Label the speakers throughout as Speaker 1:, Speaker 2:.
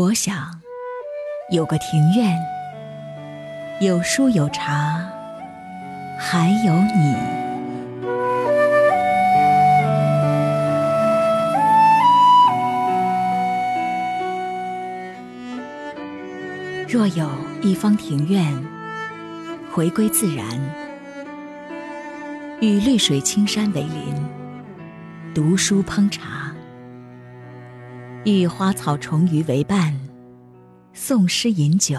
Speaker 1: 我想有个庭院，有书有茶，还有你。若有一方庭院，回归自然，与绿水青山为邻，读书烹茶。与花草虫鱼为伴，诵诗饮酒，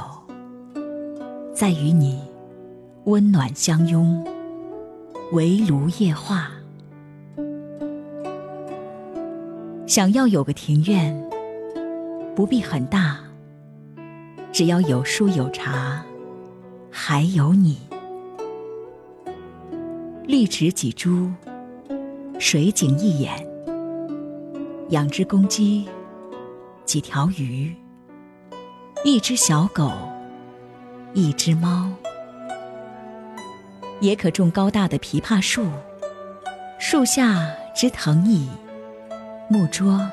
Speaker 1: 再与你温暖相拥，围炉夜话。想要有个庭院，不必很大，只要有书有茶，还有你。绿植几株，水景一眼，养只公鸡。几条鱼，一只小狗，一只猫，也可种高大的枇杷树，树下支藤椅、木桌。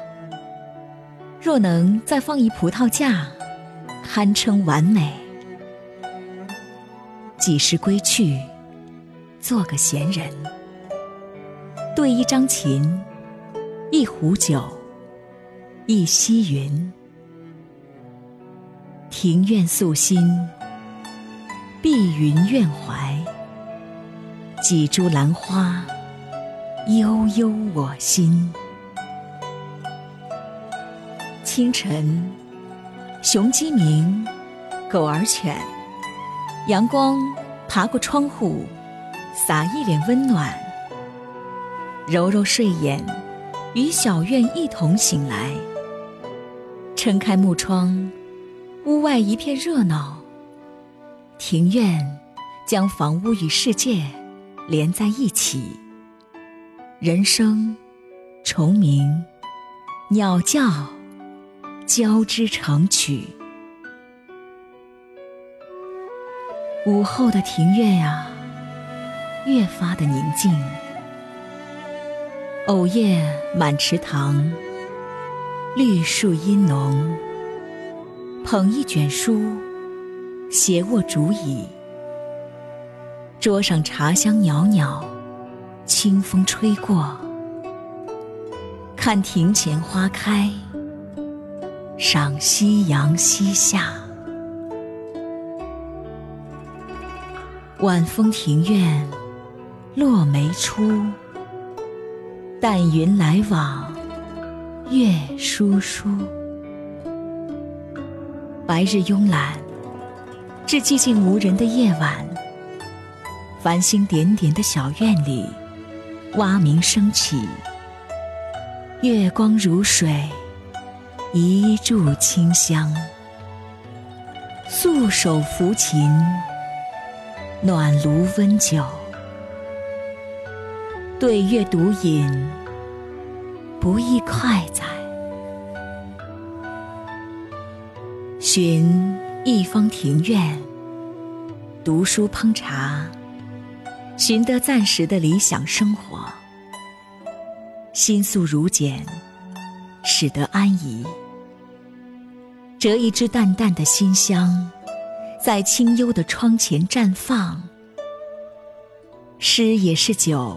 Speaker 1: 若能再放一葡萄架，堪称完美。几时归去，做个闲人，对一张琴，一壶酒。一溪云，庭院素心，碧云院怀，几株兰花，悠悠我心。清晨，雄鸡鸣，狗儿犬，阳光爬过窗户，洒一脸温暖，揉揉睡眼，与小院一同醒来。撑开木窗，屋外一片热闹。庭院将房屋与世界连在一起，人声、虫鸣、鸟叫交织成曲。午后的庭院呀，越发的宁静。藕叶满池塘。绿树阴浓，捧一卷书，斜卧竹椅，桌上茶香袅袅，清风吹过，看庭前花开，赏夕阳西下。晚风庭院，落梅初，淡云来往。月疏疏，白日慵懒，至寂静无人的夜晚，繁星点点的小院里，蛙鸣升起，月光如水，一柱清香，素手抚琴，暖炉温酒，对月独饮。不亦快哉？寻一方庭院，读书烹茶，寻得暂时的理想生活，心素如简，使得安怡。折一支淡淡的馨香，在清幽的窗前绽放。诗也是酒，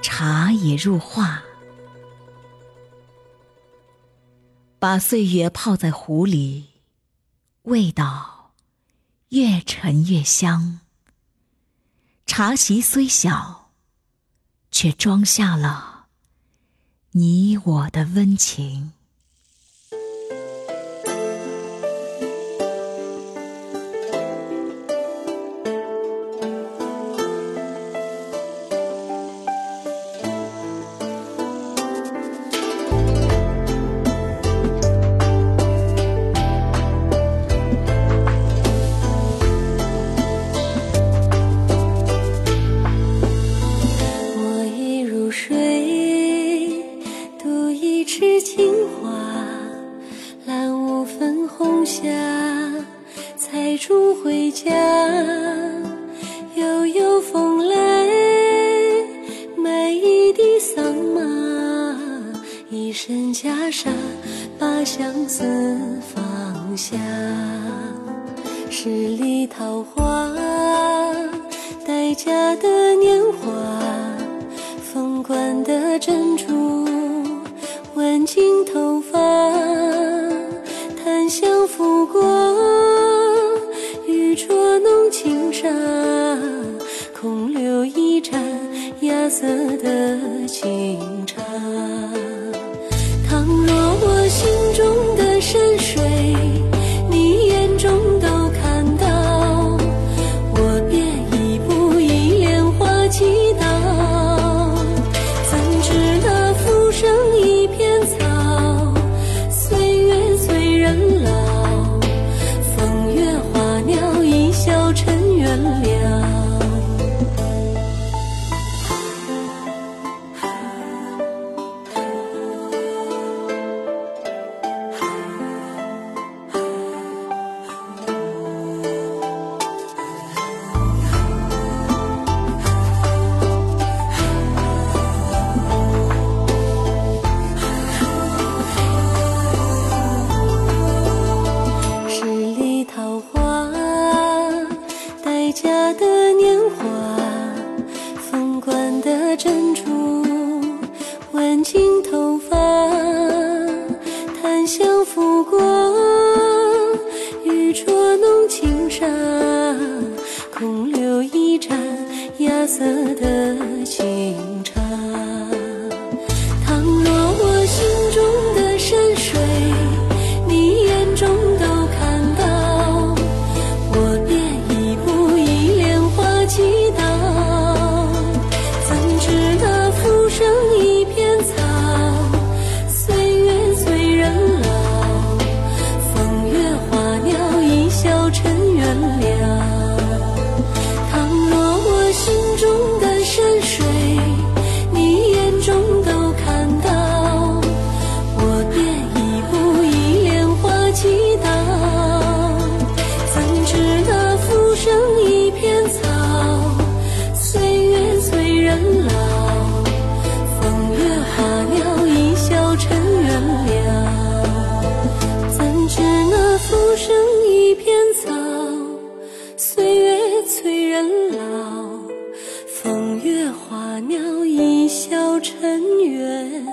Speaker 1: 茶也入画。把岁月泡在壶里，味道越陈越香。茶席虽小，却装下了你我的温情。
Speaker 2: 是情花，揽五分红霞，采竹回家。悠悠风来，买一地桑麻，一身袈裟，把相思放下。十里桃花，待嫁的年华，凤冠的珍珠。尽头发檀香拂过玉镯弄轻纱空留一盏芽色的清茶。倘若我心中的山水心头发，檀香拂。花鸟一笑尘缘了，怎知那浮生一片草，岁月催人老。风月花鸟一笑尘缘。